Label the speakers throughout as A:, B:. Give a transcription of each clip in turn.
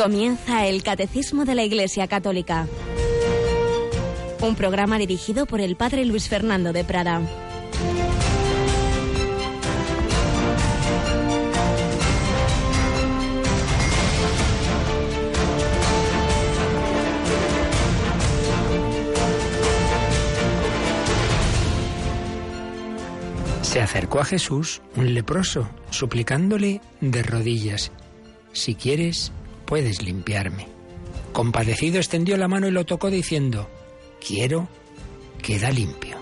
A: Comienza el Catecismo de la Iglesia Católica. Un programa dirigido por el Padre Luis Fernando de Prada.
B: Se acercó a Jesús un leproso, suplicándole de rodillas, Si quieres, puedes limpiarme. Compadecido extendió la mano y lo tocó diciendo, Quiero, queda limpio.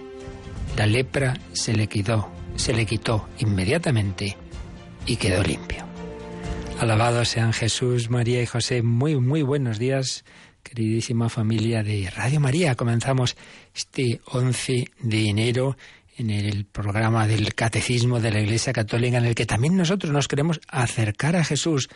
B: La lepra se le quitó, se le quitó inmediatamente y quedó limpio. Alabados sean Jesús, María y José. Muy, muy buenos días, queridísima familia de Radio María. Comenzamos este 11 de enero en el programa del Catecismo de la Iglesia Católica, en el que también nosotros nos queremos acercar a Jesús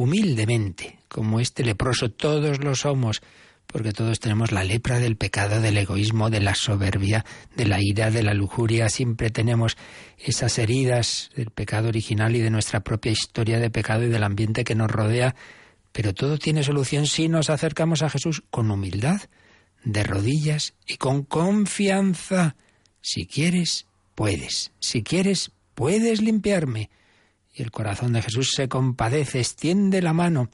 B: humildemente, como este leproso, todos lo somos, porque todos tenemos la lepra del pecado, del egoísmo, de la soberbia, de la ira, de la lujuria, siempre tenemos esas heridas del pecado original y de nuestra propia historia de pecado y del ambiente que nos rodea, pero todo tiene solución si nos acercamos a Jesús con humildad, de rodillas y con confianza. Si quieres, puedes. Si quieres, puedes limpiarme y el corazón de Jesús se compadece, extiende la mano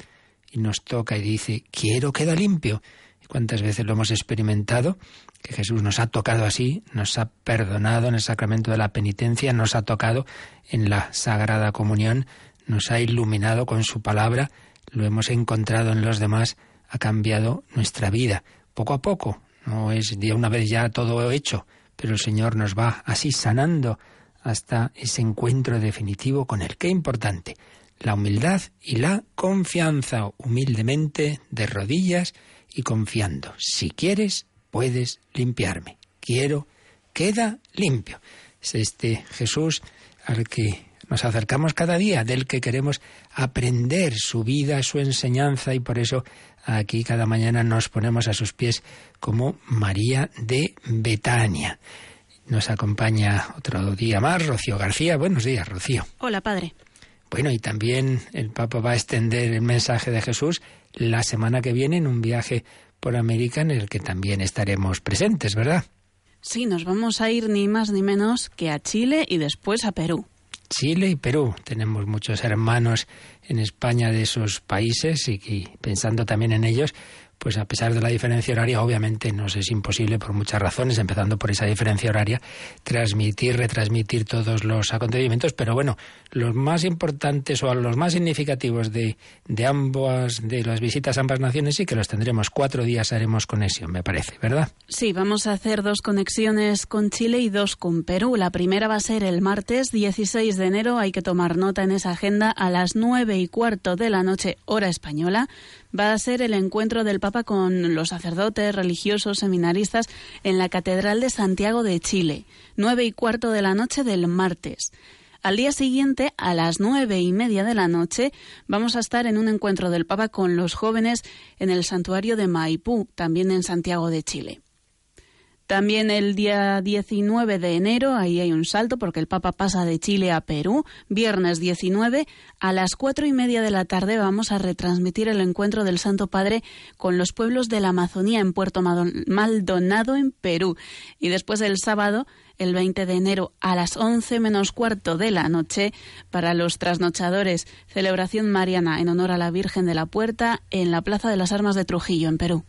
B: y nos toca y dice, quiero queda limpio. ¿Y cuántas veces lo hemos experimentado? Que Jesús nos ha tocado así, nos ha perdonado en el sacramento de la penitencia, nos ha tocado en la Sagrada Comunión, nos ha iluminado con su palabra, lo hemos encontrado en los demás, ha cambiado nuestra vida. Poco a poco, no es de una vez ya todo hecho, pero el Señor nos va así sanando hasta ese encuentro definitivo con Él. Qué importante, la humildad y la confianza, humildemente, de rodillas y confiando. Si quieres, puedes limpiarme. Quiero, queda limpio. Es este Jesús al que nos acercamos cada día, del que queremos aprender su vida, su enseñanza y por eso aquí cada mañana nos ponemos a sus pies como María de Betania. Nos acompaña otro día más Rocío García. Buenos días, Rocío.
C: Hola, padre.
B: Bueno, y también el Papa va a extender el mensaje de Jesús la semana que viene en un viaje por América en el que también estaremos presentes, ¿verdad?
C: Sí, nos vamos a ir ni más ni menos que a Chile y después a Perú.
B: Chile y Perú. Tenemos muchos hermanos en España de esos países y, pensando también en ellos, pues a pesar de la diferencia horaria, obviamente nos es imposible por muchas razones, empezando por esa diferencia horaria, transmitir, retransmitir todos los acontecimientos, pero bueno, los más importantes o los más significativos de, de ambas, de las visitas a ambas naciones, sí que los tendremos. Cuatro días haremos conexión, me parece, ¿verdad?
C: Sí, vamos a hacer dos conexiones con Chile y dos con Perú. La primera va a ser el martes 16 de enero, hay que tomar nota en esa agenda a las nueve y cuarto de la noche, hora española va a ser el encuentro del Papa con los sacerdotes, religiosos, seminaristas en la Catedral de Santiago de Chile, nueve y cuarto de la noche del martes. Al día siguiente, a las nueve y media de la noche, vamos a estar en un encuentro del Papa con los jóvenes en el santuario de Maipú, también en Santiago de Chile. También el día 19 de enero, ahí hay un salto porque el Papa pasa de Chile a Perú. Viernes 19, a las cuatro y media de la tarde vamos a retransmitir el encuentro del Santo Padre con los pueblos de la Amazonía en Puerto Maldonado, en Perú. Y después el sábado, el 20 de enero, a las 11 menos cuarto de la noche, para los trasnochadores, celebración mariana en honor a la Virgen de la Puerta en la Plaza de las Armas de Trujillo, en Perú.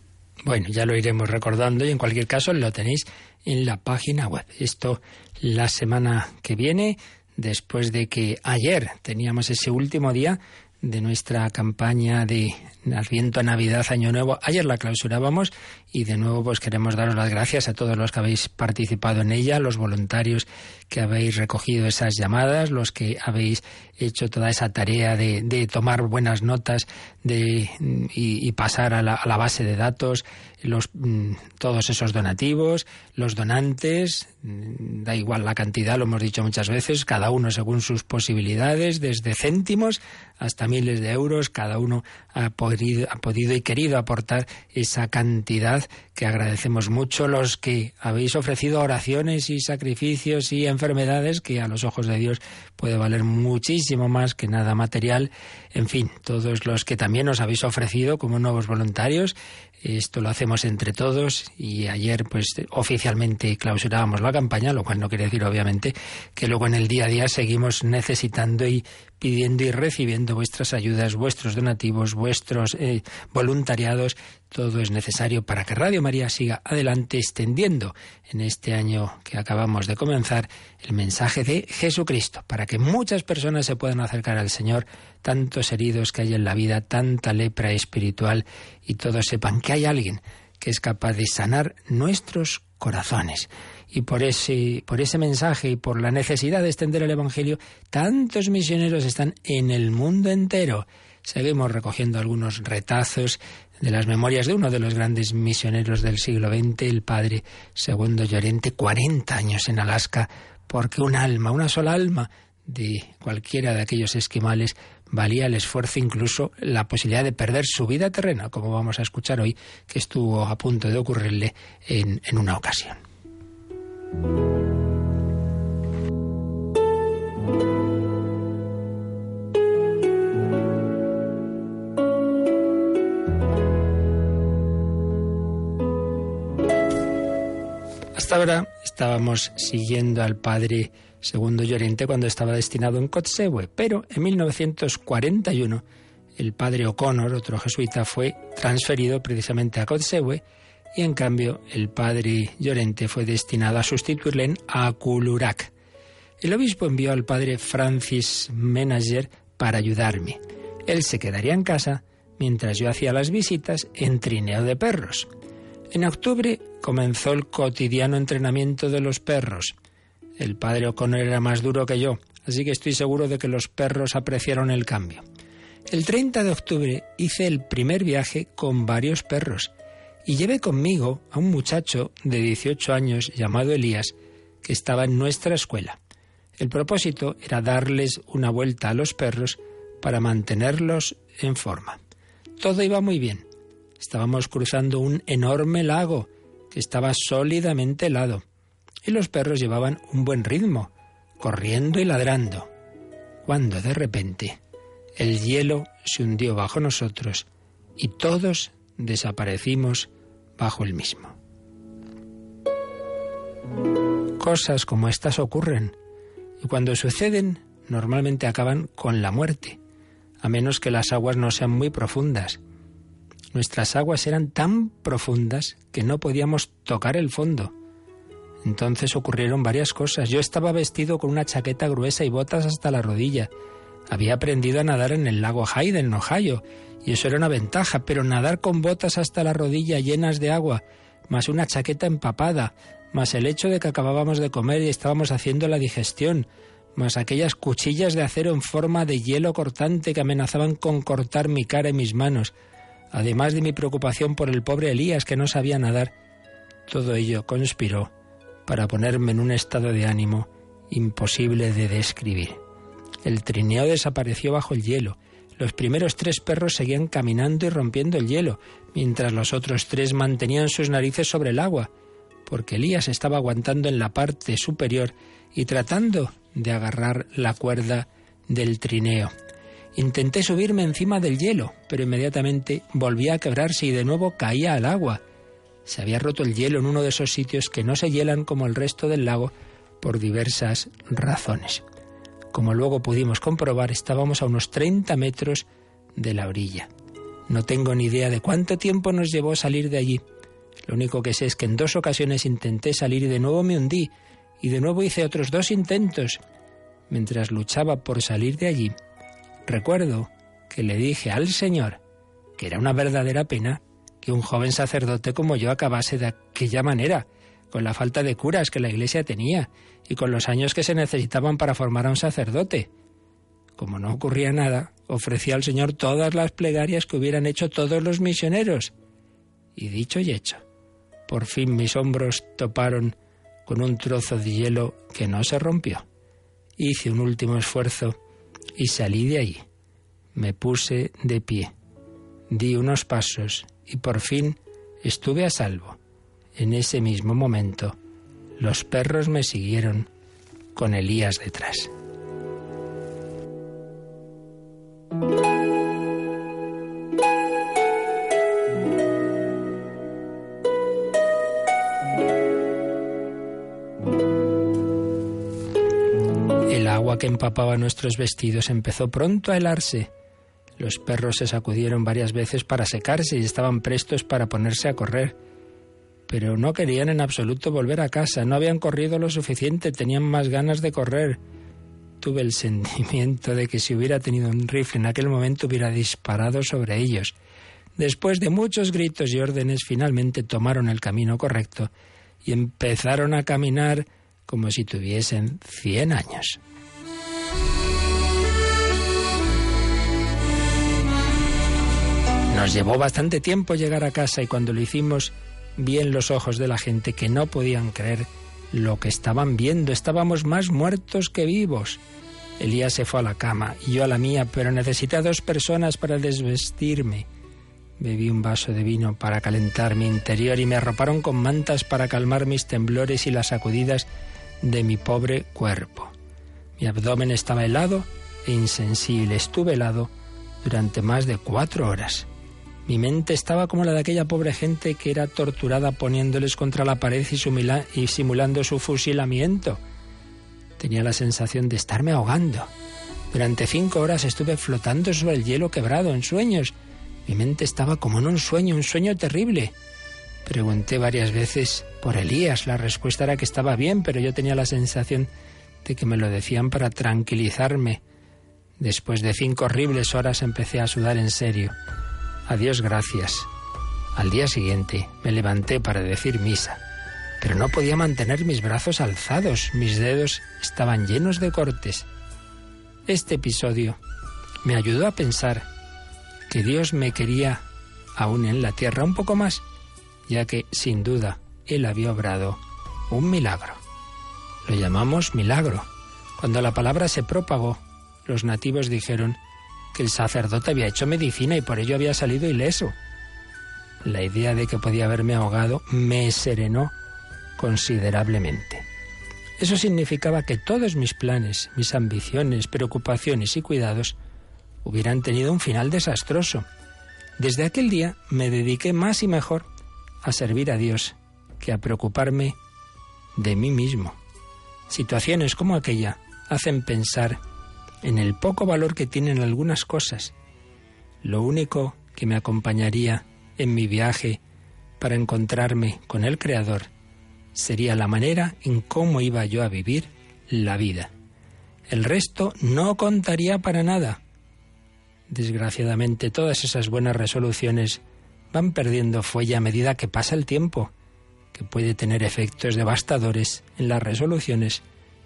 B: Bueno, ya lo iremos recordando y en cualquier caso lo tenéis en la página web. Esto la semana que viene, después de que ayer teníamos ese último día de nuestra campaña de Adviento, Navidad, Año Nuevo. Ayer la clausurábamos y de nuevo pues queremos daros las gracias a todos los que habéis participado en ella, los voluntarios que habéis recogido esas llamadas, los que habéis hecho toda esa tarea de, tomar buenas notas de, y, pasar a la, base de datos, los, mm, todos esos donativos, los donantes, mm, da igual la cantidad, lo hemos dicho muchas veces, cada uno según sus posibilidades, desde céntimos hasta a miles de euros, cada uno ha ha podido y querido aportar esa cantidad que agradecemos mucho, los que habéis ofrecido oraciones y sacrificios y enfermedades que a los ojos de Dios puede valer muchísimo más que nada material, en fin, todos los que también os habéis ofrecido como nuevos voluntarios, esto lo hacemos entre todos y ayer pues oficialmente clausurábamos la campaña, lo cual no quiere decir obviamente que luego en el día a día seguimos necesitando y pidiendo y recibiendo vuestras ayudas, vuestros donativos, vuestros eh, voluntariados. Todo es necesario para que Radio María siga adelante extendiendo en este año que acabamos de comenzar el mensaje de Jesucristo, para que muchas personas se puedan acercar al Señor, tantos heridos que hay en la vida, tanta lepra espiritual y todos sepan que hay alguien que es capaz de sanar nuestros corazones y por ese, por ese mensaje y por la necesidad de extender el Evangelio, tantos misioneros están en el mundo entero. Seguimos recogiendo algunos retazos de las memorias de uno de los grandes misioneros del siglo XX, el padre Segundo Llorente, 40 años en Alaska, porque un alma, una sola alma de cualquiera de aquellos esquimales valía el esfuerzo, incluso la posibilidad de perder su vida terrena, como vamos a escuchar hoy, que estuvo a punto de ocurrirle en, una ocasión. Hasta ahora estábamos siguiendo al padre segundo Llorente cuando estaba destinado en Kotzebue, pero en 1941 el padre O'Connor, otro jesuita, fue transferido precisamente a Kotzebue y en cambio el padre Llorente fue destinado a sustituirle en Akulurac. El obispo envió al padre Francis Menager para ayudarme. Él se quedaría en casa mientras yo hacía las visitas en trineo de perros. En octubre comenzó el cotidiano entrenamiento de los perros. El padre O'Connor era más duro que yo, así que estoy seguro de que los perros apreciaron el cambio. El 30 de octubre hice el primer viaje con varios perros y llevé conmigo a un muchacho de 18 años llamado Elías, que estaba en nuestra escuela. El propósito era darles una vuelta a los perros para mantenerlos en forma. Todo iba muy bien. Estábamos cruzando un enorme lago que estaba sólidamente helado, y los perros llevaban un buen ritmo, corriendo y ladrando, cuando de repente el hielo se hundió bajo nosotros y todos desaparecimos bajo el mismo. Cosas como estas ocurren y cuando suceden normalmente acaban con la muerte, a menos que las aguas no sean muy profundas. Nuestras aguas eran tan profundas que no podíamos tocar el fondo. Entonces ocurrieron varias cosas. Yo estaba vestido con una chaqueta gruesa y botas hasta la rodilla. Había aprendido a nadar en el lago Hyde, en Ohio, y eso era una ventaja, pero nadar con botas hasta la rodilla llenas de agua, más una chaqueta empapada, más el hecho de que acabábamos de comer y estábamos haciendo la digestión, más aquellas cuchillas de acero en forma de hielo cortante que amenazaban con cortar mi cara y mis manos, además de mi preocupación por el pobre Elías que no sabía nadar, todo ello conspiró para ponerme en un estado de ánimo imposible de describir. El trineo desapareció bajo el hielo, los primeros tres perros seguían caminando y rompiendo el hielo, mientras los otros tres mantenían sus narices sobre el agua, porque Elías estaba aguantando en la parte superior y tratando de agarrar la cuerda del trineo. Intenté subirme encima del hielo, pero inmediatamente volvía a quebrarse y de nuevo caía al agua. Se había roto el hielo en uno de esos sitios que no se hielan como el resto del lago por diversas razones. Como luego pudimos comprobar, estábamos a unos 30 metros de la orilla. No tengo ni idea de cuánto tiempo nos llevó salir de allí. Lo único que sé es que en dos ocasiones intenté salir y de nuevo me hundí, y de nuevo hice otros dos intentos. Mientras luchaba por salir de allí, recuerdo que le dije al Señor que era una verdadera pena que un joven sacerdote como yo acabase de aquella manera, con la falta de curas que la Iglesia tenía y con los años que se necesitaban para formar a un sacerdote. Como no ocurría nada, ofrecí al Señor todas las plegarias que hubieran hecho todos los misioneros. Y dicho y hecho, por fin mis hombros toparon con un trozo de hielo que no se rompió. Hice un último esfuerzo y salí de allí. Me puse de pie, di unos pasos y por fin estuve a salvo. En ese mismo momento, los perros me siguieron con Elías detrás. El agua que empapaba nuestros vestidos empezó pronto a helarse. Los perros se sacudieron varias veces para secarse y estaban prestos para ponerse a correr. Pero no querían en absoluto volver a casa, no habían corrido lo suficiente, tenían más ganas de correr. Tuve el sentimiento de que si hubiera tenido un rifle en aquel momento hubiera disparado sobre ellos. Después de muchos gritos y órdenes, finalmente tomaron el camino correcto y empezaron a caminar como si tuviesen cien años. Nos llevó bastante tiempo llegar a casa y cuando lo hicimos vi en los ojos de la gente que no podían creer lo que estaban viendo. Estábamos más muertos que vivos. Elías se fue a la cama y yo a la mía, pero necesité a dos personas para desvestirme. Bebí un vaso de vino para calentar mi interior y me arroparon con mantas para calmar mis temblores y las sacudidas de mi pobre cuerpo. Mi abdomen estaba helado e insensible. Estuve helado durante más de cuatro horas. Mi mente estaba como la de aquella pobre gente que era torturada poniéndoles contra la pared y, simulando su fusilamiento. Tenía la sensación de estarme ahogando. Durante cinco horas estuve flotando sobre el hielo quebrado en sueños. Mi mente estaba como en un sueño, un sueño terrible. Pregunté varias veces por Elías. La respuesta era que estaba bien, pero yo tenía la sensación de que me lo decían para tranquilizarme. Después de cinco horribles horas empecé a sudar en serio. A Dios gracias. Al día siguiente me levanté para decir misa, pero no podía mantener mis brazos alzados, mis dedos estaban llenos de cortes. Este episodio me ayudó a pensar que Dios me quería aún en la tierra un poco más, ya que sin duda Él había obrado un milagro. Lo llamamos milagro. Cuando la palabra se propagó, los nativos dijeron que el sacerdote había hecho medicina y por ello había salido ileso. La idea de que podía haberme ahogado me serenó considerablemente. Eso significaba que todos mis planes, mis ambiciones, preocupaciones y cuidados hubieran tenido un final desastroso. Desde aquel día me dediqué más y mejor a servir a Dios que a preocuparme de mí mismo. Situaciones como aquella hacen pensar en el poco valor que tienen algunas cosas. Lo único que me acompañaría en mi viaje para encontrarme con el Creador sería la manera en cómo iba yo a vivir la vida. El resto no contaría para nada. Desgraciadamente todas esas buenas resoluciones van perdiendo fuelle a medida que pasa el tiempo, que puede tener efectos devastadores en las resoluciones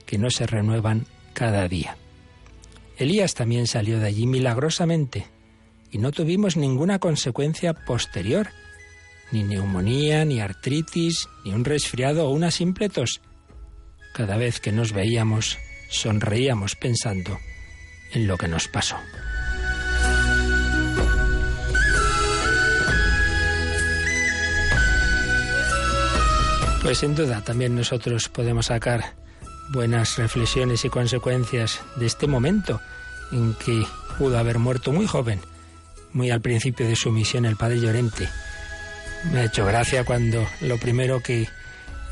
B: que no se renuevan cada día. Elías también salió de allí milagrosamente y no tuvimos ninguna consecuencia posterior, ni neumonía, ni artritis, ni un resfriado o una simple tos. Cada vez que nos veíamos, sonreíamos pensando en lo que nos pasó. Pues sin duda también nosotros podemos sacar buenas reflexiones y consecuencias de este momento en que pudo haber muerto muy joven, muy al principio de su misión el padre Llorente. Me ha hecho gracia cuando lo primero que,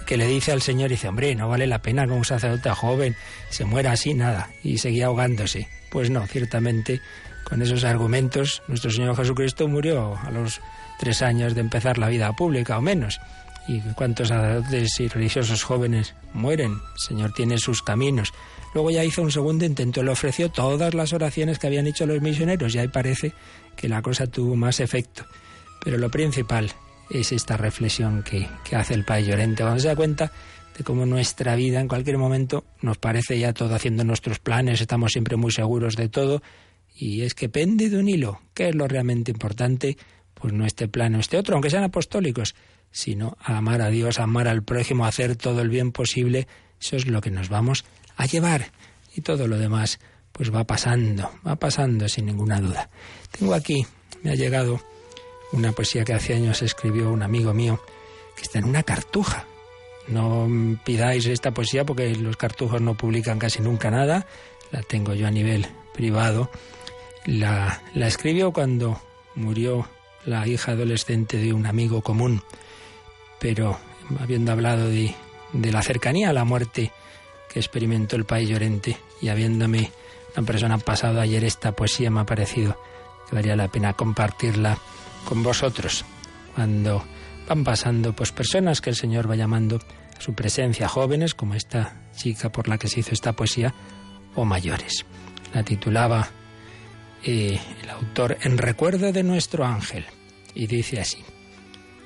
B: que le dice al Señor dice, hombre, no vale la pena que un sacerdote joven se muera así, nada, y seguía ahogándose. Pues no, ciertamente, con esos argumentos, nuestro Señor Jesucristo murió a los tres años de empezar la vida pública o menos. ¿Y cuántos sacerdotes y religiosos jóvenes mueren? El Señor tiene sus caminos. Luego ya hizo un segundo intento, le ofreció todas las oraciones que habían hecho los misioneros y ahí parece que la cosa tuvo más efecto. Pero lo principal es esta reflexión que, hace el Padre Llorente, cuando se da cuenta de cómo nuestra vida en cualquier momento nos parece ya todo haciendo nuestros planes, estamos siempre muy seguros de todo y es que pende de un hilo. ¿Qué es lo realmente importante? Pues no este plano, este otro, aunque sean apostólicos, sino a amar a Dios, amar al prójimo, hacer todo el bien posible. Eso es lo que nos vamos a llevar. Y todo lo demás, pues va pasando, va pasando sin ninguna duda. Tengo aquí, me ha llegado una poesía que hace años escribió un amigo mío, que está en una cartuja. No pidáis esta poesía porque los cartujos no publican casi nunca nada, la tengo yo a nivel privado. La, la escribió cuando murió la hija adolescente de un amigo común, pero habiendo hablado de, la cercanía a la muerte que experimentó el país llorente y habiéndome una persona pasado ayer esta poesía me ha parecido que valía la pena compartirla con vosotros cuando van pasando pues personas que el Señor va llamando a su presencia, jóvenes como esta chica por la que se hizo esta poesía o mayores. La titulaba eh, el autor En recuerdo de nuestro ángel y dice así: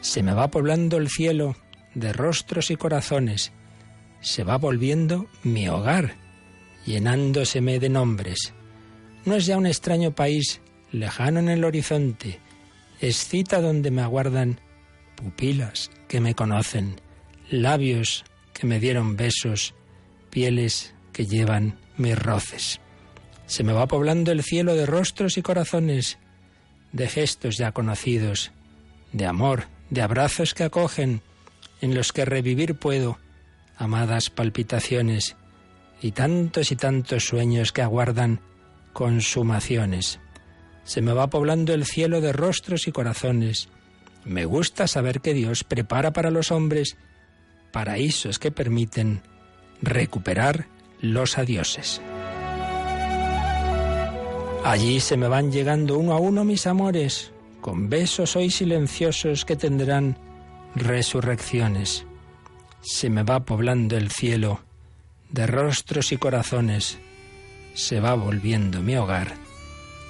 B: Se me va poblando el cielo de rostros y corazones, se va volviendo mi hogar, llenándoseme de nombres. No es ya un extraño país lejano en el horizonte, es cita donde me aguardan pupilas que me conocen, labios que me dieron besos, pieles que llevan mis roces. Se me va poblando el cielo de rostros y corazones, de gestos ya conocidos, de amor, de abrazos que acogen, en los que revivir puedo, amadas palpitaciones, y tantos y tantos sueños que aguardan consumaciones. Se me va poblando el cielo de rostros y corazones. Me gusta saber que Dios prepara para los hombres paraísos que permiten recuperar los adioses. Allí se me van llegando uno a uno mis amores, con besos hoy silenciosos que tendrán resurrecciones. Se me va poblando el cielo de rostros y corazones, se va volviendo mi hogar,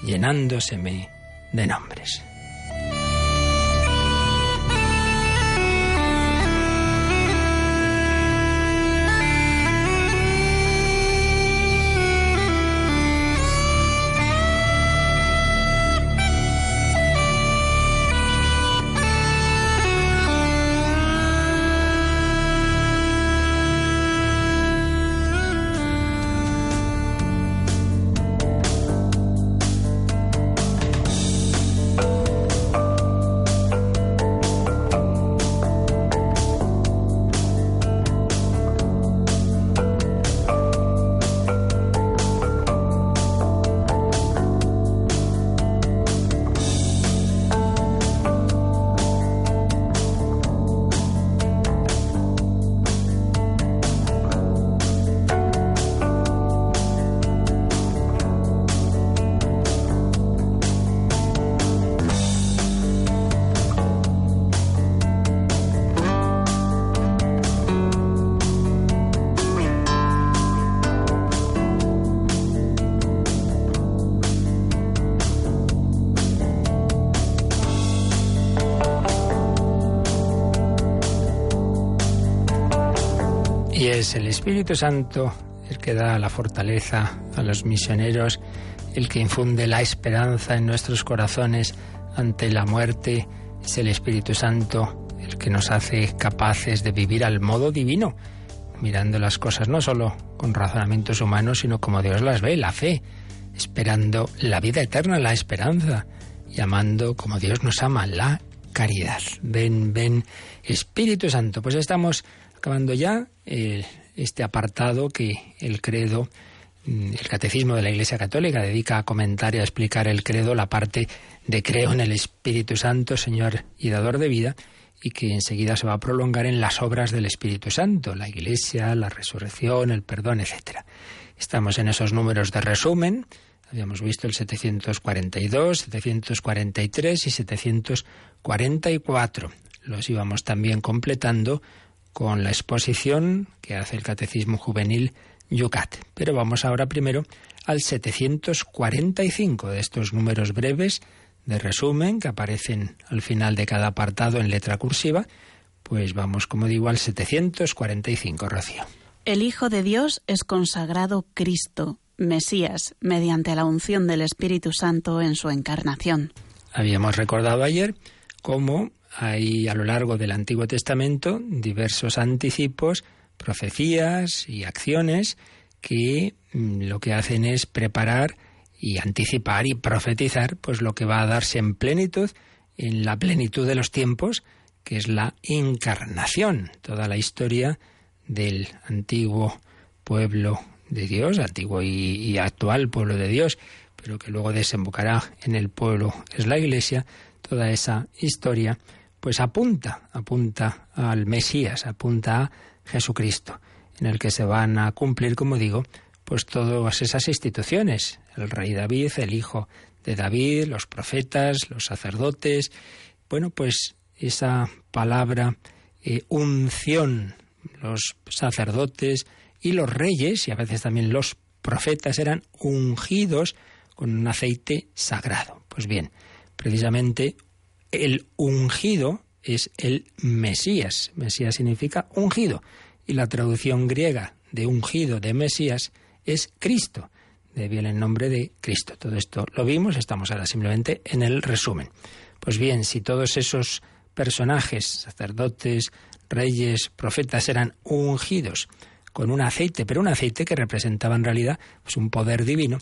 B: llenándoseme de nombres. Es el Espíritu Santo el que da la fortaleza a los misioneros, el que infunde la esperanza en nuestros corazones ante la muerte. Es el Espíritu Santo el que nos hace capaces de vivir al modo divino, mirando las cosas no solo con razonamientos humanos, sino como Dios las ve, la fe, esperando la vida eterna, la esperanza, llamando como Dios nos ama, la caridad. Ven, ven, Espíritu Santo. Pues estamos acabando ya eh, este apartado que el credo, mm, el catecismo de la Iglesia Católica dedica a comentar y a explicar el credo, la parte de creo en el Espíritu Santo, Señor y dador de vida, y que enseguida se va a prolongar en las obras del Espíritu Santo, la Iglesia, la resurrección, el perdón, etc. Estamos en esos números de resumen. Habíamos visto el 742, 743 y 744. Los íbamos también completando con la exposición que hace el Catecismo Juvenil Yucat. Pero vamos ahora primero al 745 de estos números breves de resumen que aparecen al final de cada apartado en letra cursiva. Pues vamos, como digo, al 745, Rocío.
C: El Hijo de Dios es consagrado Cristo, Mesías, mediante la unción del Espíritu Santo en su encarnación.
B: Habíamos recordado ayer cómo hay a lo largo del Antiguo Testamento diversos anticipos, profecías y acciones que mm, lo que hacen es preparar y anticipar y profetizar pues lo que va a darse en plenitud, en la plenitud de los tiempos, que es la encarnación, toda la historia del antiguo pueblo de Dios, antiguo y, actual pueblo de Dios, pero que luego desembocará en el pueblo, es la Iglesia, toda esa historia, pues apunta, apunta al Mesías, apunta a Jesucristo, en el que se van a cumplir, como digo, pues todas esas instituciones, el rey David, el hijo de David, los profetas, los sacerdotes, bueno, pues esa palabra eh, unción, los sacerdotes y los reyes, y a veces también los profetas, eran ungidos con un aceite sagrado. Pues bien, precisamente el ungido es el Mesías. Mesías significa ungido. Y la traducción griega de ungido de Mesías es Cristo. De bien el nombre de Cristo. Todo esto lo vimos, estamos ahora simplemente en el resumen. Pues bien, si todos esos personajes, sacerdotes, reyes, profetas, eran ungidos con un aceite, pero un aceite que representaba en realidad pues, un poder divino,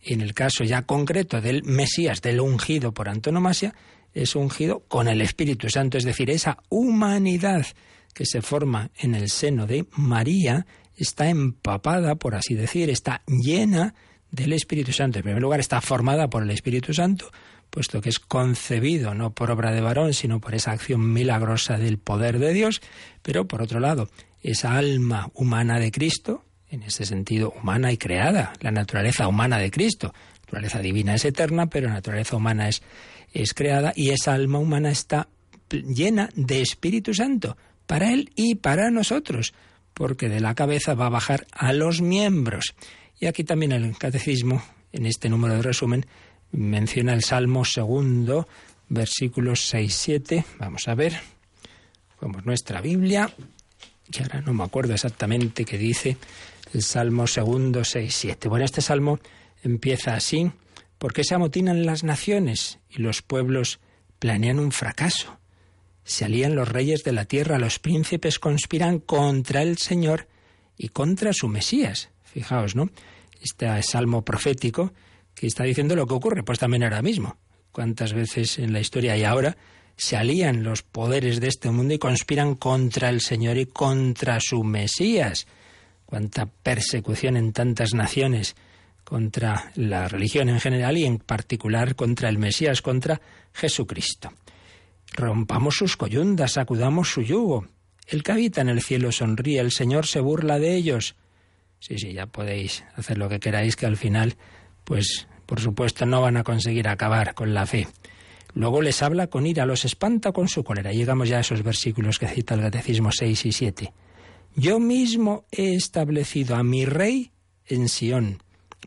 B: en el caso ya concreto del Mesías, del ungido por antonomasia, es ungido con el Espíritu Santo, es decir, esa humanidad que se forma en el seno de María está empapada, por así decir, está llena del Espíritu Santo. En primer lugar, está formada por el Espíritu Santo, puesto que es concebido no por obra de varón, sino por esa acción milagrosa del poder de Dios, pero por otro lado, esa alma humana de Cristo, en ese sentido humana y creada, la naturaleza humana de Cristo, la naturaleza divina es eterna, pero la naturaleza humana es, es creada y esa alma humana está llena de Espíritu Santo para Él y para nosotros, porque de la cabeza va a bajar a los miembros. Y aquí también el catecismo, en este número de resumen, menciona el Salmo segundo, versículos 6-7. Vamos a ver, como nuestra Biblia, que ahora no me acuerdo exactamente qué dice el Salmo segundo 6-7. Bueno, este salmo empieza así, porque se amotinan las naciones y los pueblos planean un fracaso. Se alían los reyes de la tierra, los príncipes conspiran contra el Señor y contra su Mesías. Fijaos, ¿no? Este salmo profético que está diciendo lo que ocurre, pues también ahora mismo. ¿Cuántas veces en la historia y ahora se alían los poderes de este mundo y conspiran contra el Señor y contra su Mesías? Cuánta persecución en tantas naciones contra la religión en general y en particular contra el Mesías, contra Jesucristo. Rompamos sus coyundas, sacudamos su yugo. El que habita en el cielo sonríe, el Señor se burla de ellos. Sí, sí, ya podéis hacer lo que queráis, que al final pues por supuesto no van a conseguir acabar con la fe. Luego les habla con ira, los espanta con su cólera. Llegamos ya a esos versículos que cita el Catecismo 6 y 7. Yo mismo he establecido a mi rey en Sión,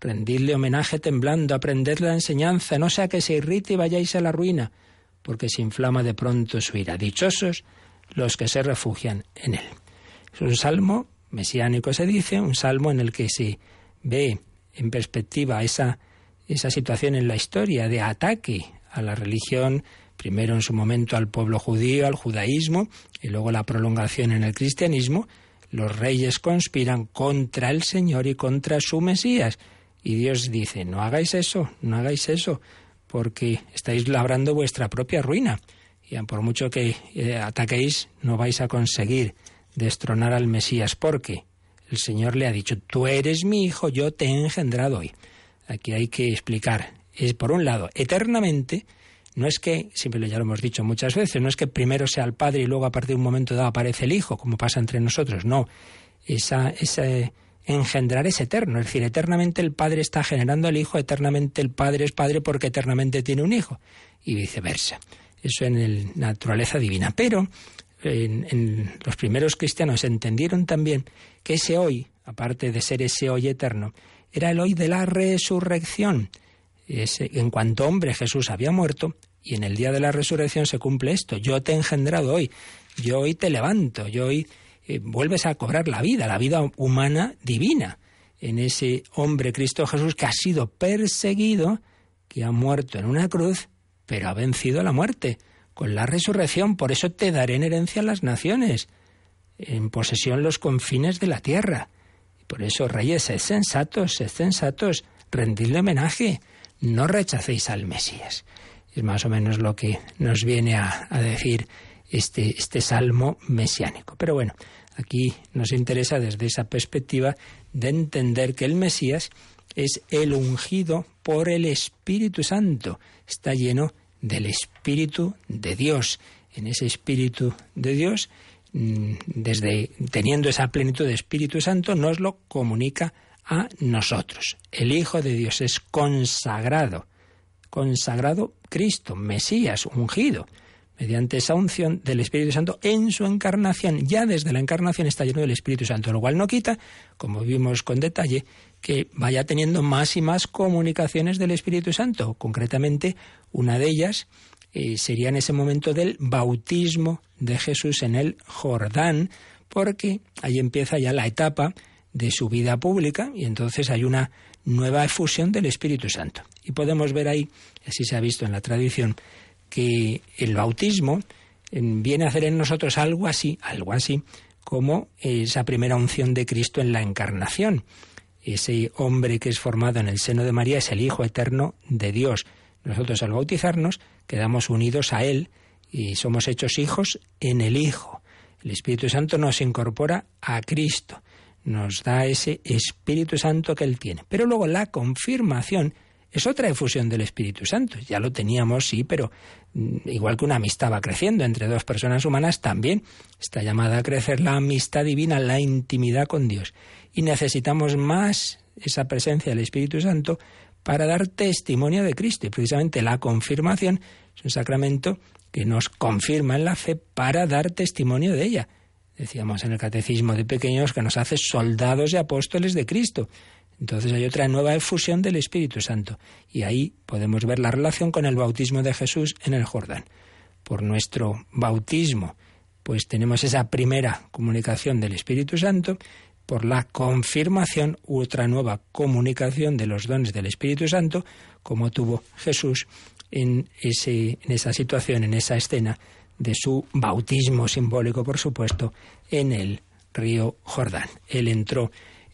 B: rendidle homenaje temblando, aprended la enseñanza, no sea que se irrite y vayáis a la ruina, porque se inflama de pronto su ira. Dichosos los que se refugian en él. Es un salmo mesiánico, se dice, un salmo en el que se ve en perspectiva esa esa situación en la historia de ataque a la religión, primero en su momento al pueblo judío, al judaísmo, y luego la prolongación en el cristianismo, los reyes conspiran contra el Señor y contra su Mesías. Y Dios dice, no hagáis eso, no hagáis eso, porque estáis labrando vuestra propia ruina. Y por mucho que eh, ataquéis, no vais a conseguir destronar al Mesías, porque el Señor le ha dicho, tú eres mi hijo, yo te he engendrado hoy. Aquí hay que explicar. Es, por un lado, eternamente, no es que, siempre ya lo hemos dicho muchas veces, no es que primero sea el Padre y luego a partir de un momento dado aparece el Hijo, como pasa entre nosotros. No, esa, ese engendrar es eterno. Es decir, eternamente el Padre está generando al Hijo, eternamente el Padre es Padre porque eternamente tiene un Hijo. Y viceversa. Eso en la naturaleza divina. Pero en, en, los primeros cristianos entendieron también que ese hoy, aparte de ser ese hoy eterno, era el hoy de la resurrección. en cuanto hombre Jesús había muerto, y en el día de la resurrección se cumple esto. Yo te he engendrado hoy, yo hoy te levanto, yo hoy eh, vuelves a cobrar la vida, la vida humana divina, en ese hombre Cristo Jesús que ha sido perseguido, que ha muerto en una cruz, pero ha vencido la muerte con la resurrección. Por eso te daré en herencia las naciones, en posesión los confines de la tierra. Y por eso, reyes, sed sensatos, sed sensatos, rendidle homenaje, no rechacéis al Mesías. Es más o menos lo que nos viene a, a decir este, este salmo mesiánico. Pero bueno, aquí nos interesa desde esa perspectiva de entender que el Mesías es el ungido por el Espíritu Santo. Está lleno del Espíritu de Dios. En ese Espíritu de Dios, mm, desde teniendo esa plenitud de Espíritu Santo, nos lo comunica a nosotros. El Hijo de Dios es consagrado, consagrado Cristo, Mesías, ungido mediante esa unción del Espíritu Santo en su encarnación. Ya desde la encarnación está lleno del Espíritu Santo, lo cual no quita, como vimos con detalle, que vaya teniendo más y más comunicaciones del Espíritu Santo. Concretamente, una de ellas eh, sería en ese momento del bautismo de Jesús en el Jordán, porque ahí empieza ya la etapa de su vida pública y entonces hay una nueva efusión del Espíritu Santo. Y podemos ver ahí, así se ha visto en la tradición, que el bautismo viene a hacer en nosotros algo así, algo así, como esa primera unción de Cristo en la encarnación. Ese hombre que es formado en el seno de María es el Hijo eterno de Dios. Nosotros al bautizarnos quedamos unidos a Él y somos hechos hijos en el Hijo. El Espíritu Santo nos incorpora a Cristo, nos da ese Espíritu Santo que Él tiene. Pero luego la confirmación es otra efusión del Espíritu Santo. Ya lo teníamos, sí, pero mm, igual que una amistad va creciendo entre dos personas humanas, también está llamada a crecer la amistad divina, la intimidad con Dios. Y necesitamos más esa presencia del Espíritu Santo para dar testimonio de Cristo. Y precisamente la confirmación es un sacramento que nos confirma en la fe para dar testimonio de ella. Decíamos en el catecismo de pequeños que nos hace soldados y apóstoles de Cristo. Entonces hay otra nueva efusión del Espíritu Santo y ahí podemos ver la relación con el bautismo de Jesús en el Jordán. Por nuestro bautismo, pues tenemos esa primera comunicación del Espíritu Santo, por la confirmación u otra nueva comunicación de los dones del Espíritu Santo, como tuvo Jesús en, ese, en esa situación, en esa escena de su bautismo simbólico, por supuesto, en el río Jordán. Él entró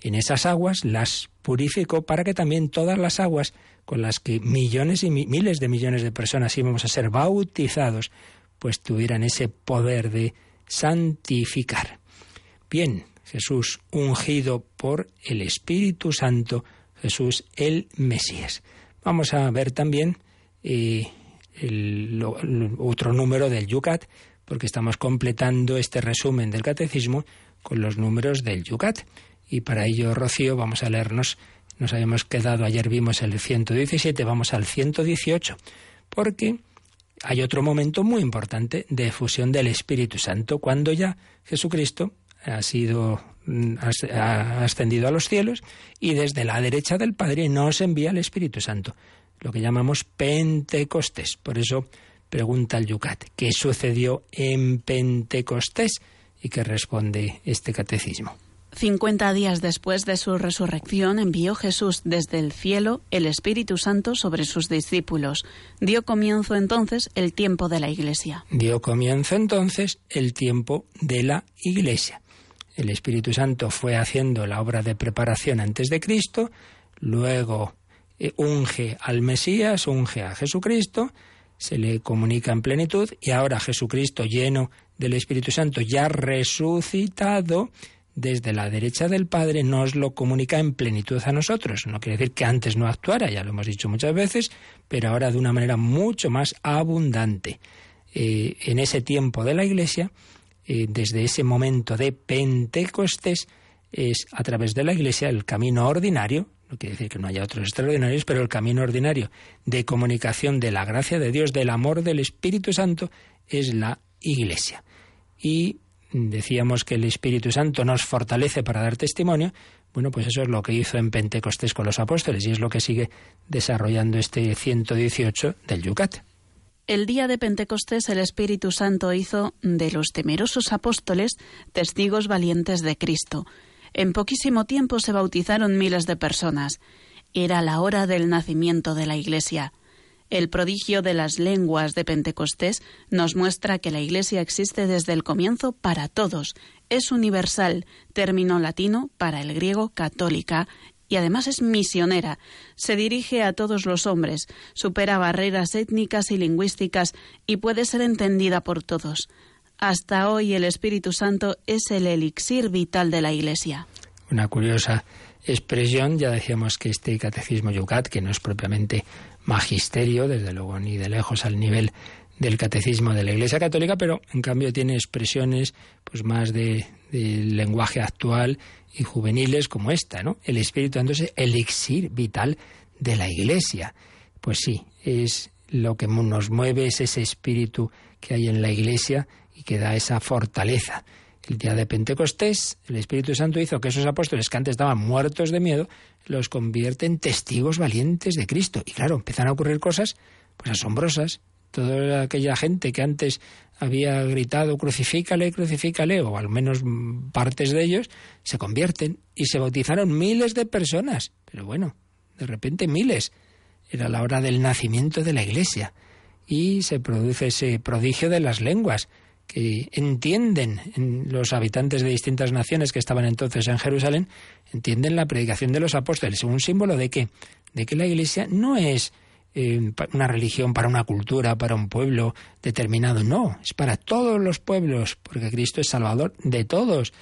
B: en esas aguas, las purificó para que también todas las aguas con las que millones y miles de millones de personas íbamos a ser bautizados, pues tuvieran ese poder de santificar. Bien, Jesús ungido por el Espíritu Santo, Jesús el Mesías. Vamos a ver también eh, el, otro número del Yucat, porque estamos completando este resumen del catecismo con los números del Yucat. Y para ello, Rocío, vamos a leernos, nos habíamos quedado, ayer vimos el 117, vamos al 118, porque hay otro momento muy importante de efusión del Espíritu Santo, cuando ya Jesucristo ha sido mm, ha ascendido a los cielos y desde la derecha del Padre nos envía el Espíritu Santo, lo que llamamos Pentecostés. Por eso pregunta el Yucat, ¿qué sucedió en Pentecostés? Y qué responde este catecismo.
C: Cincuenta días después de su resurrección envió Jesús desde el cielo el Espíritu Santo sobre sus discípulos. Dio comienzo entonces el tiempo de la Iglesia.
B: Dio comienzo entonces el tiempo de la Iglesia. El Espíritu Santo fue haciendo la obra de preparación antes de Cristo, luego eh, unge al Mesías, unge a Jesucristo, se le comunica en plenitud y ahora Jesucristo lleno del Espíritu Santo ya resucitado, desde la derecha del Padre nos lo comunica en plenitud a nosotros. No quiere decir que antes no actuara, ya lo hemos dicho muchas veces, pero ahora de una manera mucho más abundante. Eh, en ese tiempo de la Iglesia, eh, desde ese momento de Pentecostés, es a través de la Iglesia el camino ordinario, no quiere decir que no haya otros extraordinarios, pero el camino ordinario de comunicación de la gracia de Dios, del amor del Espíritu Santo, es la Iglesia. Y decíamos que el Espíritu Santo nos fortalece para dar testimonio, Bueno, pues eso es lo que hizo en Pentecostés con los apóstoles y es lo que sigue desarrollando este 118 del Yucat.
C: El día de Pentecostés el Espíritu Santo hizo de los temerosos apóstoles testigos valientes de Cristo. En poquísimo tiempo se bautizaron miles de personas. Era la hora del nacimiento de la Iglesia. El prodigio de las lenguas de Pentecostés nos muestra que la Iglesia existe desde el comienzo para todos. Es universal, término latino para el griego católica, y además es misionera. Se dirige a todos los hombres, supera barreras étnicas y lingüísticas y puede ser entendida por todos. Hasta hoy el Espíritu Santo es el elixir vital de la Iglesia.
B: Una curiosa expresión, ya decíamos que este catecismo Yucat, que no es propiamente magisterio, desde luego ni de lejos al nivel del catecismo de la Iglesia Católica, pero en cambio tiene expresiones pues más de, lenguaje actual y juveniles como esta, ¿no? El Espíritu Santo es el elixir vital de la Iglesia. Pues sí, es lo que nos mueve, es ese espíritu que hay en la Iglesia y que da esa fortaleza. El día de Pentecostés, el Espíritu Santo hizo que esos apóstoles que antes estaban muertos de miedo, los convierte en testigos valientes de Cristo. Y claro, empiezan a ocurrir cosas pues asombrosas. Toda aquella gente que antes había gritado crucifícale, crucifícale, o al menos partes de ellos, se convierten y se bautizaron miles de personas. Pero bueno, de repente miles. Era la hora del nacimiento de la Iglesia. Y se produce ese prodigio de las lenguas que entienden los habitantes de distintas naciones que estaban entonces en Jerusalén, entienden la predicación de los apóstoles, un símbolo de que, de que la Iglesia no es eh, una religión para una cultura, para un pueblo determinado, no, es para todos los pueblos, porque Cristo es Salvador de todos,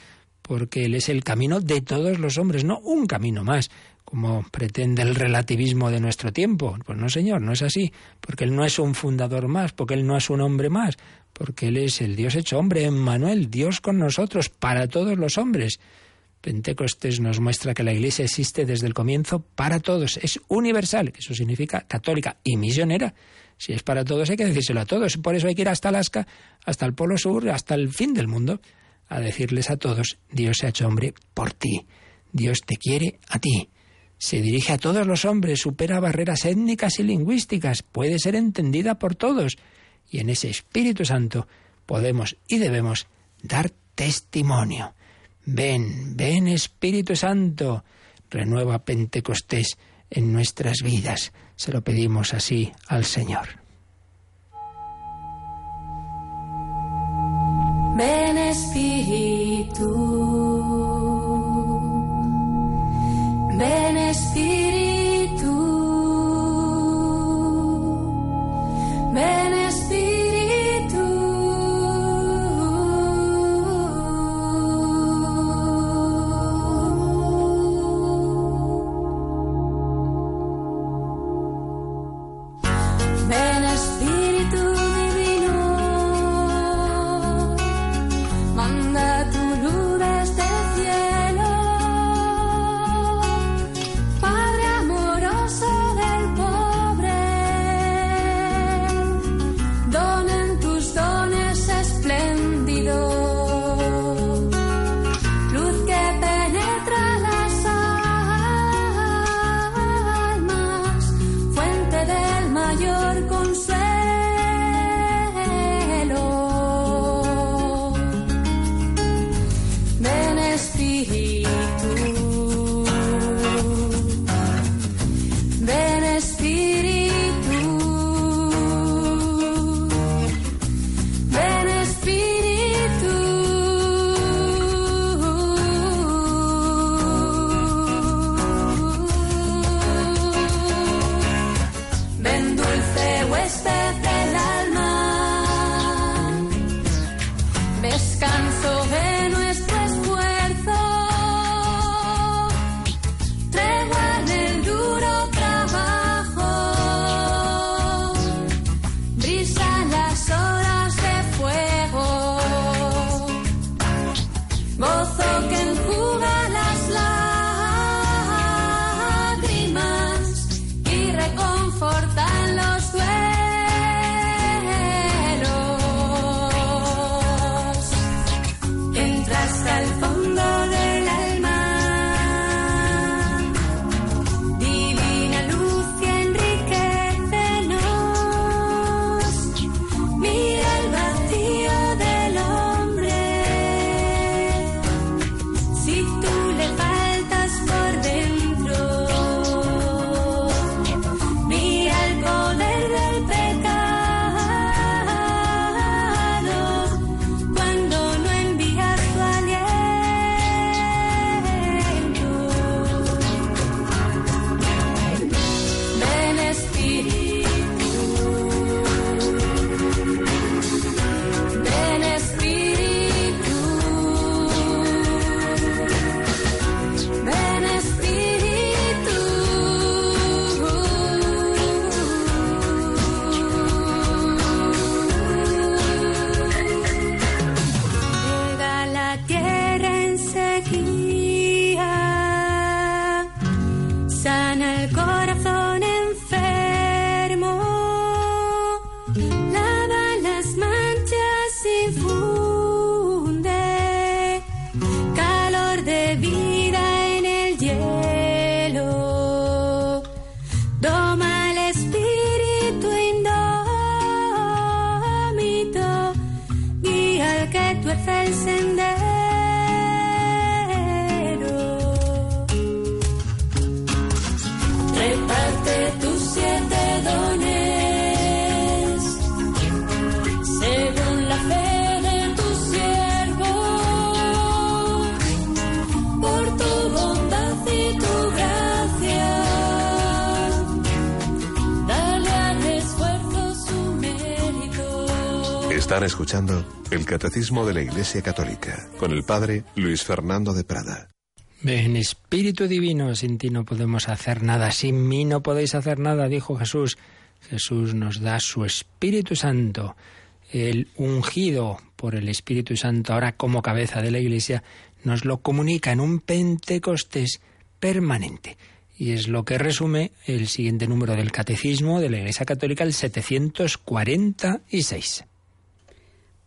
B: porque Él es el camino de todos los hombres, no un camino más, como pretende el relativismo de nuestro tiempo. Pues no, señor, no es así, porque Él no es un fundador más, porque Él no es un hombre más, porque Él es el Dios hecho hombre, Emmanuel, Dios con nosotros, para todos los hombres. Pentecostés nos muestra que la Iglesia existe desde el comienzo para todos, es universal, eso significa católica y misionera. Si es para todos hay que decírselo a todos, por eso hay que ir hasta Alaska, hasta el Polo Sur, hasta el fin del mundo, a decirles a todos, Dios se ha hecho hombre por ti, Dios te quiere a ti. Se dirige a todos los hombres, supera barreras étnicas y lingüísticas, puede ser entendida por todos y en ese Espíritu Santo podemos y debemos dar testimonio. Ven, ven Espíritu Santo, renueva Pentecostés en nuestras vidas. Se lo pedimos así al Señor.
D: Ven Espíritu, al que tuerce
E: Escuchando el Catecismo de la Iglesia Católica con el Padre Luis Fernando de Prada.
B: En Espíritu Divino, sin ti no podemos hacer nada, sin mí no podéis hacer nada, dijo Jesús. Jesús nos da su Espíritu Santo, el ungido por el Espíritu Santo, ahora como cabeza de la Iglesia, nos lo comunica en un Pentecostés permanente. Y es lo que resume el siguiente número del Catecismo de la Iglesia Católica, el 746.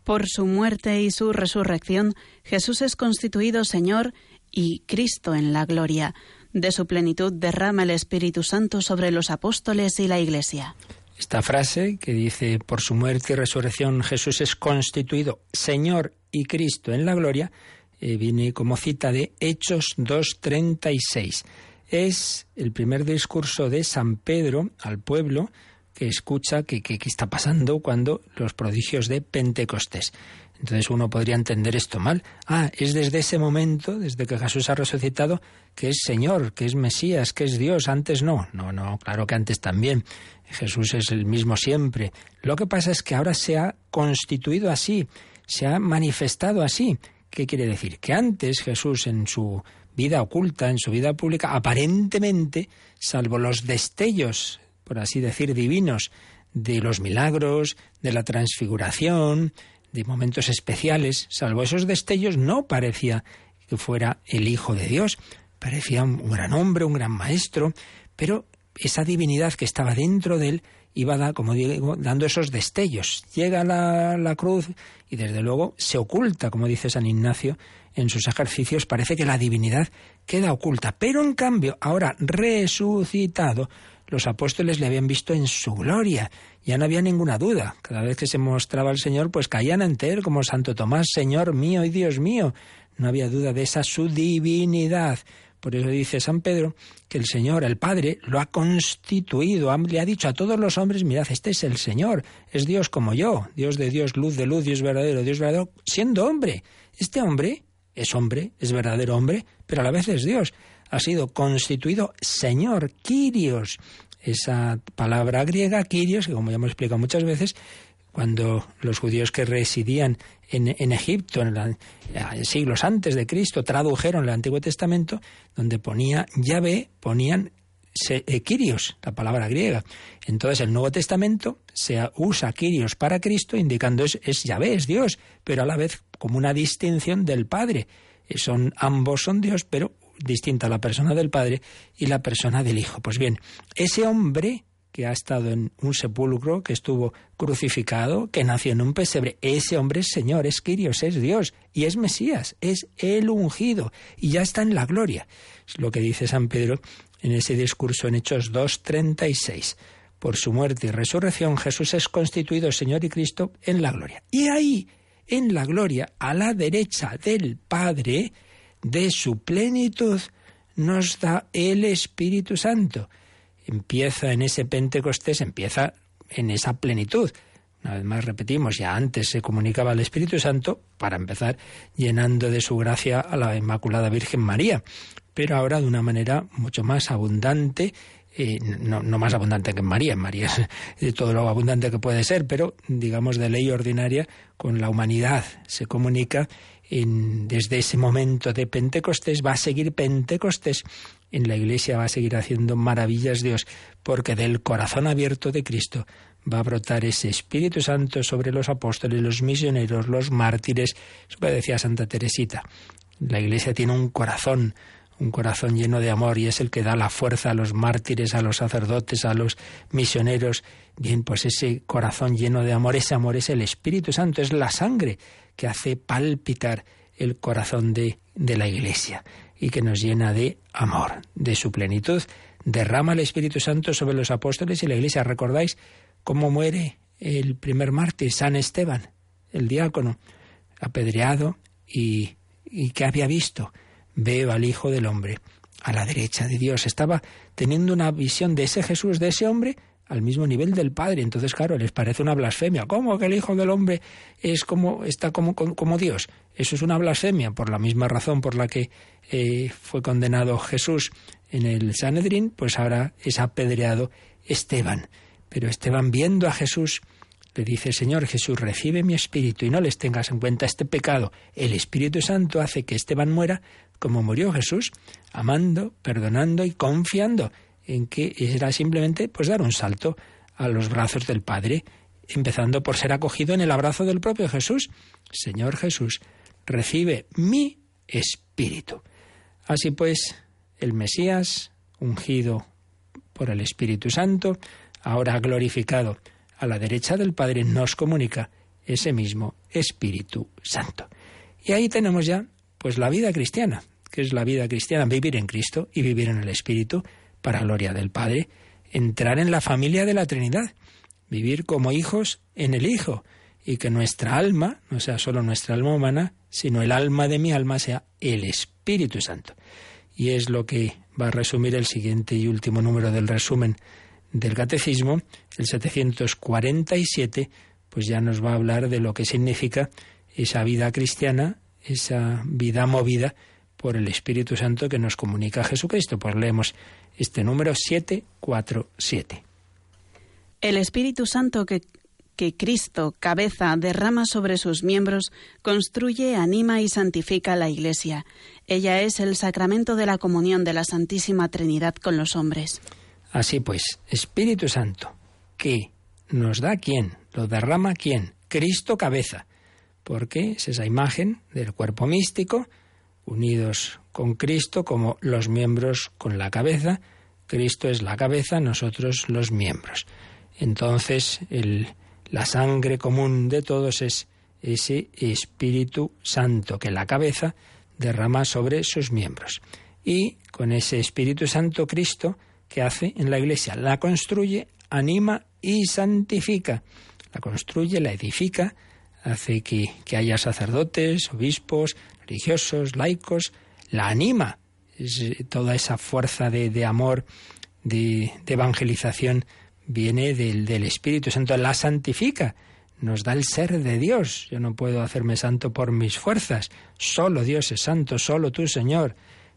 C: Por su muerte y su resurrección, Jesús es constituido Señor y Cristo en la gloria. De su plenitud derrama el Espíritu Santo sobre los apóstoles y la Iglesia.
B: Esta frase que dice, por su muerte y resurrección Jesús es constituido Señor y Cristo en la gloria, eh, viene como cita de Hechos 2.36. Es el primer discurso de San Pedro al pueblo que escucha que, que, que está pasando cuando los prodigios de Pentecostés. Entonces uno podría entender esto mal. Ah, es desde ese momento, desde que Jesús ha resucitado, que es Señor, que es Mesías, que es Dios. Antes no. No, no, claro que antes también. Jesús es el mismo siempre. Lo que pasa es que ahora se ha constituido así, se ha manifestado así. ¿Qué quiere decir? Que antes Jesús en su vida oculta, en su vida pública, aparentemente, salvo los destellos, por así decir, divinos, de los milagros, de la transfiguración, de momentos especiales, salvo esos destellos, no parecía que fuera el Hijo de Dios. Parecía un gran hombre, un gran maestro, pero esa divinidad que estaba dentro de él iba, da, como digo, dando esos destellos. Llega la, la cruz y desde luego se oculta, como dice San Ignacio, en sus ejercicios parece que la divinidad queda oculta. Pero en cambio, ahora resucitado, los apóstoles le habían visto en su gloria. Ya no había ninguna duda. Cada vez que se mostraba el Señor, pues caían ante él como Santo Tomás, Señor mío y Dios mío. No había duda de esa su divinidad. Por eso dice San Pedro que el Señor, el Padre, lo ha constituido, le ha dicho a todos los hombres, mirad, este es el Señor, es Dios como yo, Dios de Dios, luz de luz, Dios verdadero, Dios verdadero, siendo hombre. Este hombre es hombre, es verdadero hombre, pero a la vez es Dios. Ha sido constituido Señor, Kyrios. Esa palabra griega, Kyrios, que como ya hemos explicado muchas veces, cuando los judíos que residían en, en Egipto en, siglos antes de Cristo tradujeron el Antiguo Testamento, donde ponía Yahvé, ponían se, eh, Kyrios, la palabra griega. Entonces el Nuevo Testamento se usa Kyrios para Cristo, indicando es, es Yahvé, es Dios, pero a la vez como una distinción del Padre. Son, ambos son Dios, pero distinta la persona del Padre y la persona del Hijo. Pues bien, ese hombre que ha estado en un sepulcro, que estuvo crucificado, que nació en un pesebre. Ese hombre es Señor, es Quirios, es Dios y es Mesías, es el ungido y ya está en la gloria. Es lo que dice San Pedro en ese discurso en Hechos 2.36. Por su muerte y resurrección Jesús es constituido Señor y Cristo en la gloria. Y ahí, en la gloria, a la derecha del Padre, de su plenitud, nos da el Espíritu Santo. Empieza en ese Pentecostés, empieza en esa plenitud. Una vez más repetimos, ya antes se comunicaba al Espíritu Santo, para empezar, llenando de su gracia a la Inmaculada Virgen María, pero ahora de una manera mucho más abundante, eh, no, más abundante que María, María es de todo lo abundante que puede ser, pero digamos de ley ordinaria, con la humanidad se comunica en, desde ese momento de Pentecostés, va a seguir Pentecostés en la Iglesia va a seguir haciendo maravillas Dios, porque del corazón abierto de Cristo va a brotar ese Espíritu Santo sobre los apóstoles, los misioneros, los mártires. Eso que decía Santa Teresita. La Iglesia tiene un corazón, un corazón lleno de amor y es el que da la fuerza a los mártires, a los sacerdotes, a los misioneros. Bien, pues ese corazón lleno de amor, ese amor es el Espíritu Santo, es la sangre que hace palpitar el corazón de, de la Iglesia y que nos llena de amor, de su plenitud. Derrama el Espíritu Santo sobre los apóstoles y la Iglesia. ¿Recordáis cómo muere el primer mártir, San Esteban, el diácono, apedreado y, y que había visto? Veo al Hijo del Hombre a la derecha de Dios. Estaba teniendo una visión de ese Jesús, de ese hombre, al mismo nivel del Padre. Entonces, claro, les parece una blasfemia. ¿Cómo que el Hijo del Hombre es como, está como, como Dios? Eso es una blasfemia, por la misma razón por la que eh, fue condenado Jesús en el Sanedrín, pues ahora es apedreado Esteban. Pero Esteban, viendo a Jesús, le dice, Señor Jesús, recibe mi espíritu y no les tengas en cuenta este pecado. El Espíritu Santo hace que Esteban muera como murió Jesús, amando, perdonando y confiando en que era simplemente pues dar un salto a los brazos del Padre, empezando por ser acogido en el abrazo del propio Jesús. Señor Jesús, recibe mi espíritu. Así pues, el Mesías, ungido por el Espíritu Santo, ahora glorificado a la derecha del Padre, nos comunica ese mismo Espíritu Santo. Y ahí tenemos ya pues la vida cristiana, que es la vida cristiana, vivir en Cristo y vivir en el Espíritu, para gloria del Padre, entrar en la familia de la Trinidad, vivir como hijos en el Hijo, y que nuestra alma no sea solo nuestra alma humana, sino el alma de mi alma sea el Espíritu Santo. Y es lo que va a resumir el siguiente y último número del resumen del Catecismo, el 747, pues ya nos va a hablar de lo que significa esa vida cristiana, esa vida movida por el Espíritu Santo que nos comunica Jesucristo. Pues leemos este número 747.
C: El Espíritu Santo que, que Cristo, cabeza, derrama sobre sus miembros, construye, anima y santifica la Iglesia. Ella es el sacramento de la comunión de la Santísima Trinidad con los hombres.
B: Así pues, Espíritu Santo, que nos da quién, lo derrama quién, Cristo cabeza, porque es esa imagen del cuerpo místico, unidos con Cristo como los miembros con la cabeza. Cristo es la cabeza, nosotros los miembros. Entonces, la sangre común de todos es ese Espíritu Santo que la cabeza derrama sobre sus miembros. Y con ese Espíritu Santo Cristo, que hace en la Iglesia? La construye, anima y santifica. La construye, la edifica, hace que, que haya sacerdotes, obispos, religiosos, laicos, la anima. Eh, toda esa fuerza de, amor, de, evangelización, viene del, del Espíritu Santo, la santifica nos da el ser de Dios. Yo no puedo hacerme santo por mis fuerzas. Solo Dios es santo, solo tú, Señor.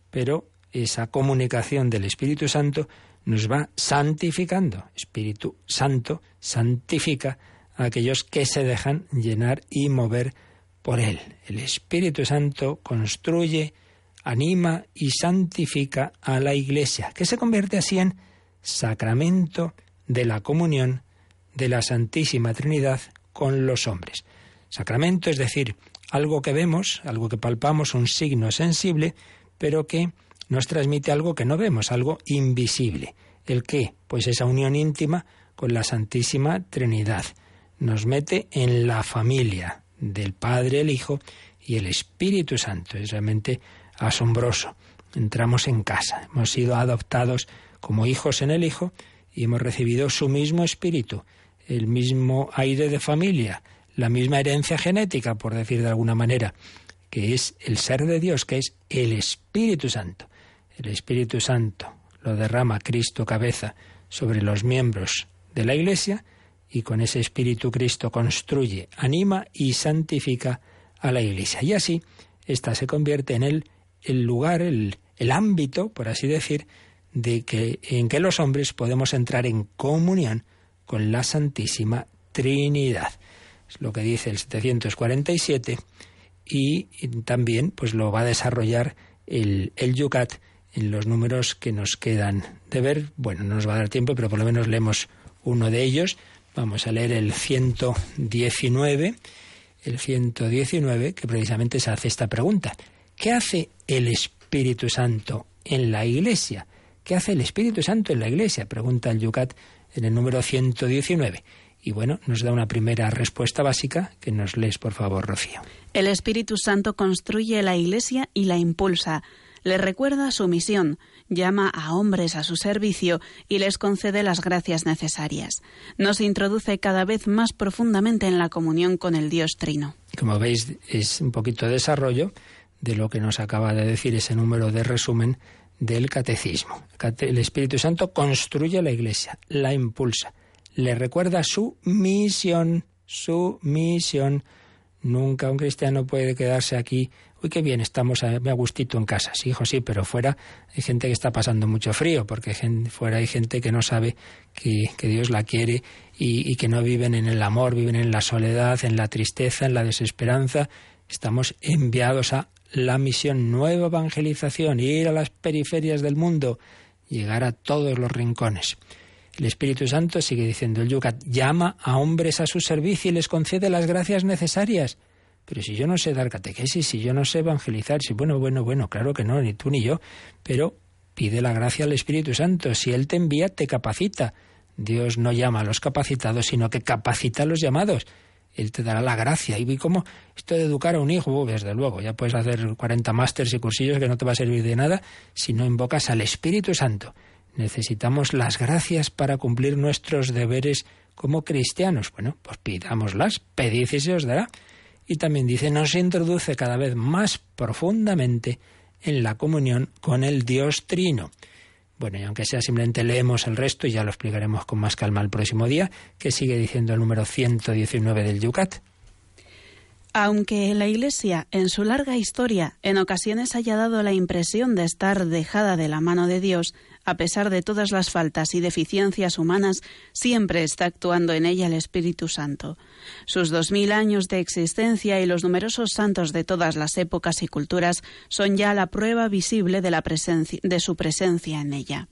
B: Pero esa comunicación del Espíritu Santo nos va santificando. Espíritu Santo santifica a aquellos que se dejan llenar y mover por Él. El Espíritu Santo construye, anima y santifica a la Iglesia, que se convierte así en sacramento de la comunión de la Santísima Trinidad con los hombres. Sacramento es decir, algo que vemos, algo que palpamos, un signo sensible, pero que nos transmite algo que no vemos, algo invisible. ¿El qué? Pues esa unión íntima con la Santísima Trinidad. Nos mete en la familia, del Padre, el Hijo y el Espíritu Santo. Es realmente asombroso. Entramos en casa, hemos sido adoptados como hijos en el Hijo y hemos recibido su mismo espíritu, el mismo aire de familia, la misma herencia genética, por decir de alguna manera, que es el ser de Dios, que es el Espíritu Santo. El Espíritu Santo lo derrama Cristo cabeza sobre los miembros de la Iglesia y con ese Espíritu Cristo construye, anima y santifica a la Iglesia. Y así, ésta se convierte en el, el lugar, el, el ámbito, por así decir, de que, en que los hombres podemos entrar en comunión con la Santísima Trinidad. Es lo que dice el 747 y, también pues lo va a desarrollar el, el Yucat en los números que nos quedan de ver. Bueno, no nos va a dar tiempo, pero por lo menos leemos uno de ellos. Vamos a leer el 119, el 119, que precisamente se hace esta pregunta. ¿Qué hace el Espíritu Santo en la Iglesia? ¿Qué hace el Espíritu Santo en la Iglesia? Pregunta el Yucat en el número 119. Y bueno, nos da una primera respuesta básica que nos lees, por favor, Rocío.
C: El Espíritu Santo construye la Iglesia y la impulsa Le recuerda su misión, llama a hombres a su servicio y les concede las gracias necesarias. Nos introduce cada vez más profundamente en la comunión con el Dios Trino.
B: Como veis, es un poquito de desarrollo de lo que nos acaba de decir ese número de resumen del catecismo. El Espíritu Santo construye la Iglesia, la impulsa, le recuerda su misión, su misión. Nunca un cristiano puede quedarse aquí. Uy, qué bien, estamos a, a gustito en casa. Sí, hijo, sí, pero fuera hay gente que está pasando mucho frío, porque fuera hay gente que no sabe que, Dios la quiere y, y que no viven en el amor, viven en la soledad, en la tristeza, en la desesperanza. Estamos enviados a la misión nueva evangelización, ir a las periferias del mundo, llegar a todos los rincones. El Espíritu Santo, sigue diciendo el Yucat, llama a hombres a su servicio y les concede las gracias necesarias. Pero si yo no sé dar catequesis, si yo no sé evangelizar, si bueno, bueno, bueno, claro que no, ni tú ni yo, pero pide la gracia al Espíritu Santo. Si Él te envía, te capacita. Dios no llama a los capacitados, sino que capacita a los llamados. Él te dará la gracia. Y vi cómo esto de educar a un hijo, desde luego, ya puedes hacer 40 másters y cursillos que no te va a servir de nada si no invocas al Espíritu Santo. Necesitamos las gracias para cumplir nuestros deberes como cristianos. Bueno, pues pidámoslas, pedid y se os dará. Y también dice, nos introduce cada vez más profundamente en la comunión con el Dios Trino. Bueno, y aunque sea simplemente leemos el resto y ya lo explicaremos con más calma el próximo día, que sigue diciendo el número 119 del Yucat.
C: Aunque la Iglesia, en su larga historia, en ocasiones haya dado la impresión de estar dejada de la mano de Dios, a pesar de todas las faltas y deficiencias humanas, siempre está actuando en ella el Espíritu Santo. Sus dos mil años de existencia y los numerosos santos de todas las épocas y culturas son ya la prueba visible de, la de su presencia en ella.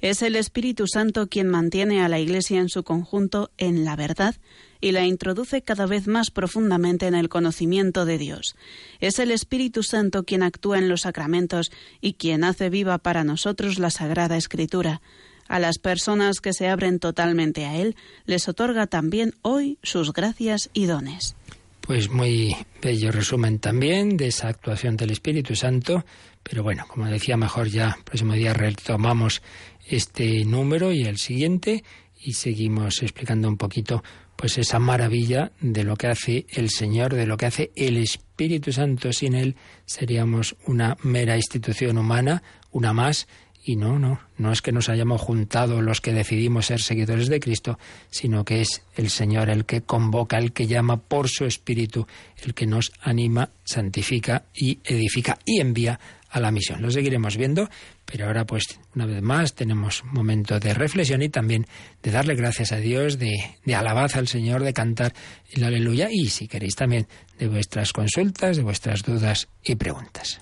C: Es el Espíritu Santo quien mantiene a la Iglesia en su conjunto en la verdad y la introduce cada vez más profundamente en el conocimiento de Dios. Es el Espíritu Santo quien actúa en los sacramentos y quien hace viva para nosotros la Sagrada Escritura. A las personas que se abren totalmente a Él, les otorga también hoy sus gracias y dones.
B: Pues muy bello resumen también de esa actuación del Espíritu Santo, pero bueno, como decía, mejor ya el próximo día retomamos este número y el siguiente y seguimos explicando un poquito pues esa maravilla de lo que hace el Señor, de lo que hace el Espíritu Santo. Sin Él seríamos una mera institución humana, una más, y no, no, no es que nos hayamos juntado los que decidimos ser seguidores de Cristo, sino que es el Señor el que convoca, el que llama por su Espíritu, el que nos anima, santifica y edifica y envía a la misión. Lo seguiremos viendo, pero ahora pues una vez más tenemos un momento de reflexión y también de darle gracias a Dios, de, de alabanza al Señor, de cantar el aleluya y si queréis también de vuestras consultas, de vuestras dudas y preguntas.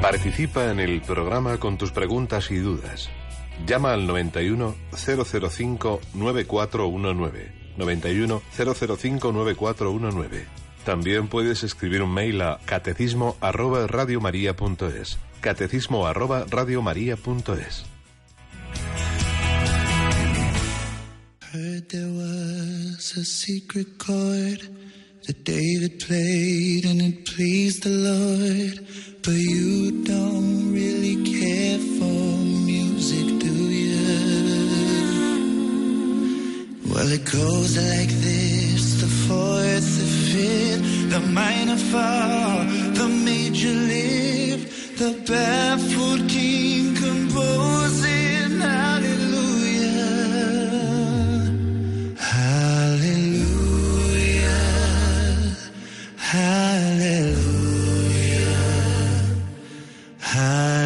E: Participa en el programa con tus preguntas y dudas. Llama al 91 005 9419. 91 005 9419. También puedes escribir un mail a catecismo arroba radiomaria.es. Catecismo arroba radiomaria.es. There was a secret chord that David played and it pleased the Lord. But you don't really care for music, Well, it goes like this the fourth, the fifth, the minor fall, the major lift, the baffled king composing hallelujah. Hallelujah. Hallelujah. Hallelujah.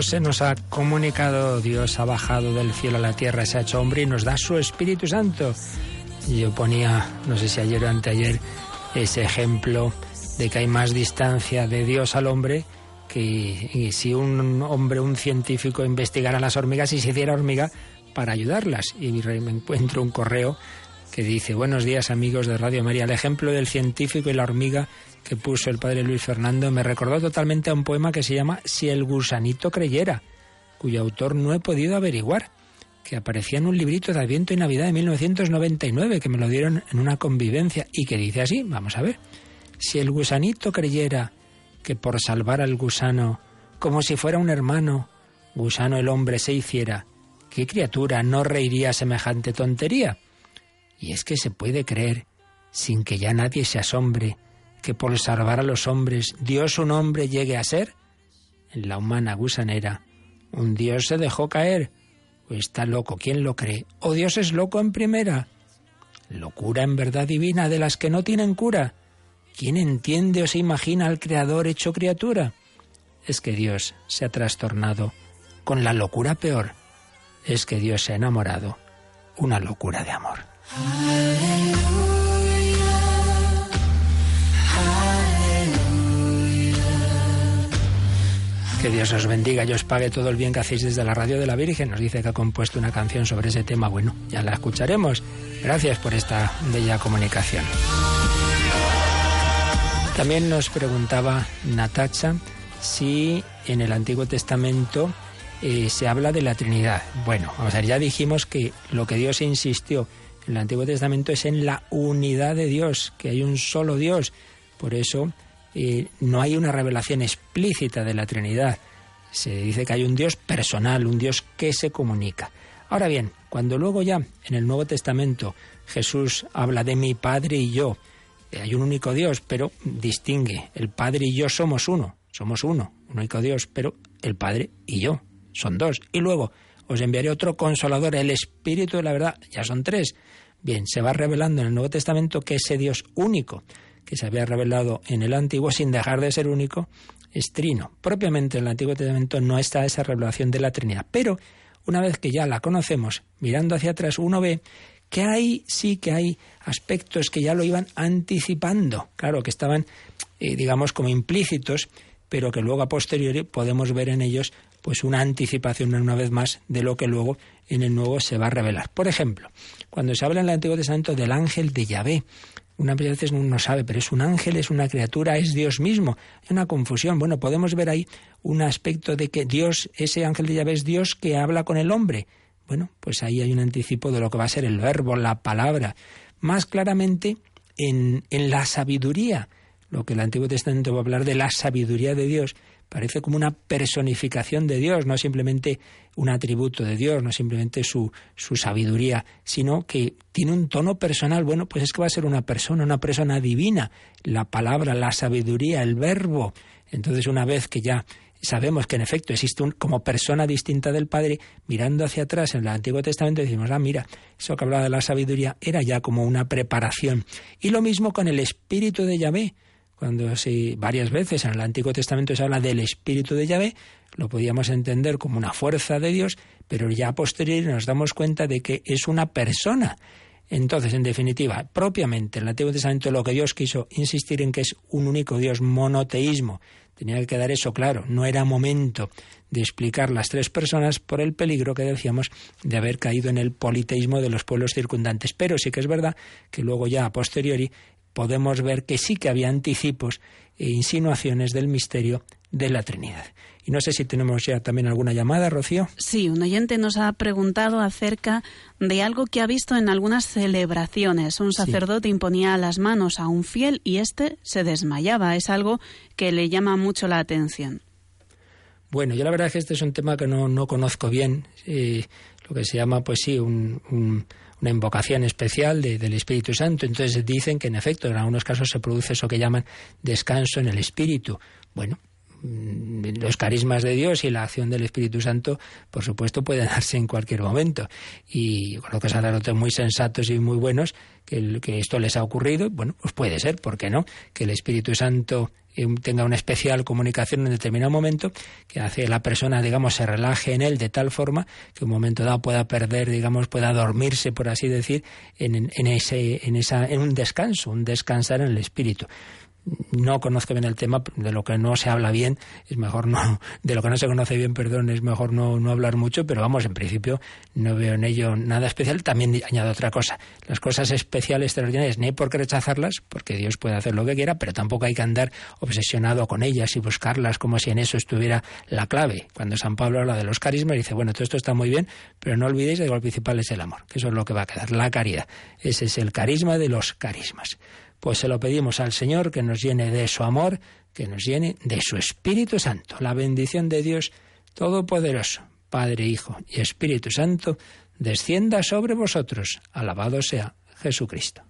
B: Se nos ha comunicado, Dios ha bajado del cielo a la tierra, se ha hecho hombre y nos da su Espíritu Santo. Yo ponía, no sé si ayer o anteayer, ese ejemplo de que hay más distancia de Dios al hombre que si un hombre, un científico investigara las hormigas y se hiciera hormiga para ayudarlas. Y me encuentro un correo que dice, buenos días amigos de Radio María, el ejemplo del científico y la hormiga que puso el padre Luis Fernando me recordó totalmente a un poema que se llama Si el gusanito creyera, cuyo autor no he podido averiguar, que aparecía en un librito de Adviento y Navidad de 1999, que me lo dieron en una convivencia y que dice así, vamos a ver, si el gusanito creyera que por salvar al gusano, como si fuera un hermano, gusano el hombre se hiciera, ¿qué criatura no reiría semejante tontería? Y es que se puede creer, sin que ya nadie se asombre, que por salvar a los hombres Dios un hombre llegue a ser? En la humana gusanera, un Dios se dejó caer. ¿O está loco quien lo cree? ¿O Dios es loco en primera? Locura en verdad divina de las que no tienen cura. ¿Quién entiende o se imagina al Creador hecho criatura? Es que Dios se ha trastornado con la locura peor. Es que Dios se ha enamorado. Una locura de amor. Que Dios os bendiga y os pague todo el bien que hacéis desde la radio de la Virgen. Nos dice que ha compuesto una canción sobre ese tema. Bueno, ya la escucharemos. Gracias por esta bella comunicación. También nos preguntaba Natacha si en el Antiguo Testamento eh, se habla de la Trinidad. Bueno, ya dijimos que lo que Dios insistió en el Antiguo Testamento es en la unidad de Dios, que hay un solo Dios. Por eso no hay una revelación explícita de la Trinidad. Se dice que hay un Dios personal, un Dios que se comunica. Ahora bien, cuando luego ya en el Nuevo Testamento Jesús habla de mi Padre y yo, eh, hay un único Dios, pero distingue, el Padre y yo somos uno, somos uno, un único Dios, pero el Padre y yo son dos. Y luego os enviaré otro consolador, el Espíritu de la verdad, ya son tres. Bien, se va revelando en el Nuevo Testamento que ese Dios único que se había revelado en el Antiguo sin dejar de ser único, es trino. Propiamente en el Antiguo Testamento no está esa revelación de la Trinidad, pero una vez que ya la conocemos, mirando hacia atrás, uno ve que hay, sí que hay aspectos que ya lo iban anticipando, claro, que estaban, eh, digamos, como implícitos, pero que luego a posteriori podemos ver en ellos pues una anticipación una vez más de lo que luego en el Nuevo se va a revelar. Por ejemplo, cuando se habla en el Antiguo Testamento del ángel de Yahvé, una veces no sabe, pero es un ángel, es una criatura, es Dios mismo. Hay una confusión. Bueno, podemos ver ahí un aspecto de que Dios, ese ángel de Yahvé es Dios que habla con el hombre. Bueno, pues ahí hay un anticipo de lo que va a ser el verbo, la palabra. Más claramente en, en la sabiduría, lo que el Antiguo Testamento va a hablar de la sabiduría de Dios, parece como una personificación de Dios, no simplemente un atributo de Dios, no simplemente su, su sabiduría, sino que tiene un tono personal. Bueno, pues es que va a ser una persona, una persona divina, la palabra, la sabiduría, el verbo. Entonces, una vez que ya sabemos que en efecto existe un, como persona distinta del Padre, mirando hacia atrás en el Antiguo Testamento decimos, ah, mira, eso que hablaba de la sabiduría era ya como una preparación. Y lo mismo con el Espíritu de Yahvé cuando si varias veces en el Antiguo Testamento se habla del Espíritu de Yahvé, lo podíamos entender como una fuerza de Dios, pero ya a posteriori nos damos cuenta de que es una persona. Entonces, en definitiva, propiamente en el Antiguo Testamento lo que Dios quiso insistir en que es un único Dios, monoteísmo. Tenía que quedar eso claro. No era momento de explicar las tres personas por el peligro que decíamos de haber caído en el politeísmo de los pueblos circundantes. Pero sí que es verdad que luego ya a posteriori podemos ver que sí que había anticipos e insinuaciones del misterio de la Trinidad. Y no sé si tenemos ya también alguna llamada, Rocío.
C: Sí, un oyente nos ha preguntado acerca de algo que ha visto en algunas celebraciones. Un sacerdote imponía las manos a un fiel y éste se desmayaba. Es algo que le llama mucho la atención.
B: Bueno, yo la verdad es que este es un tema que no, no conozco bien. Eh, lo que se llama, pues sí, un una invocación especial del Espíritu Santo. Entonces dicen que en efecto en algunos casos se produce eso que llaman descanso en el Espíritu. Bueno, mm, los carismas de Dios y la acción del Espíritu Santo, por supuesto, pueden darse en cualquier momento. Y conozco sacerdotes muy sensatos y muy buenos que, que esto les ha ocurrido. Bueno, pues puede ser, ¿por qué no? Que el Espíritu Santo tenga una especial comunicación en determinado momento que hace la persona, digamos, se relaje en él de tal forma que un momento dado pueda perder, digamos, pueda dormirse, por así decir, en ese, en esa, en un descanso, un descansar en el espíritu no conozco bien el tema, de lo que no se habla bien, es mejor no, de lo que no se conoce bien, perdón, es mejor no, no hablar mucho, pero vamos, en principio no veo en ello nada especial. También añado otra cosa, las cosas especiales, extraordinarias, ni hay por qué rechazarlas, porque Dios puede hacer lo que quiera, pero tampoco hay que andar obsesionado con ellas y buscarlas como si en eso estuviera la clave. Cuando San Pablo habla de los carismas, dice, bueno, todo esto está muy bien, pero no olvidéis que lo principal es el amor, que eso es lo que va a quedar, la caridad. Ese es el carisma de los carismas. Pues se lo pedimos al Señor que nos llene de su amor, que nos llene de su Espíritu Santo. La bendición de Dios Todopoderoso, Padre, Hijo y Espíritu Santo, descienda sobre vosotros. Alabado sea Jesucristo.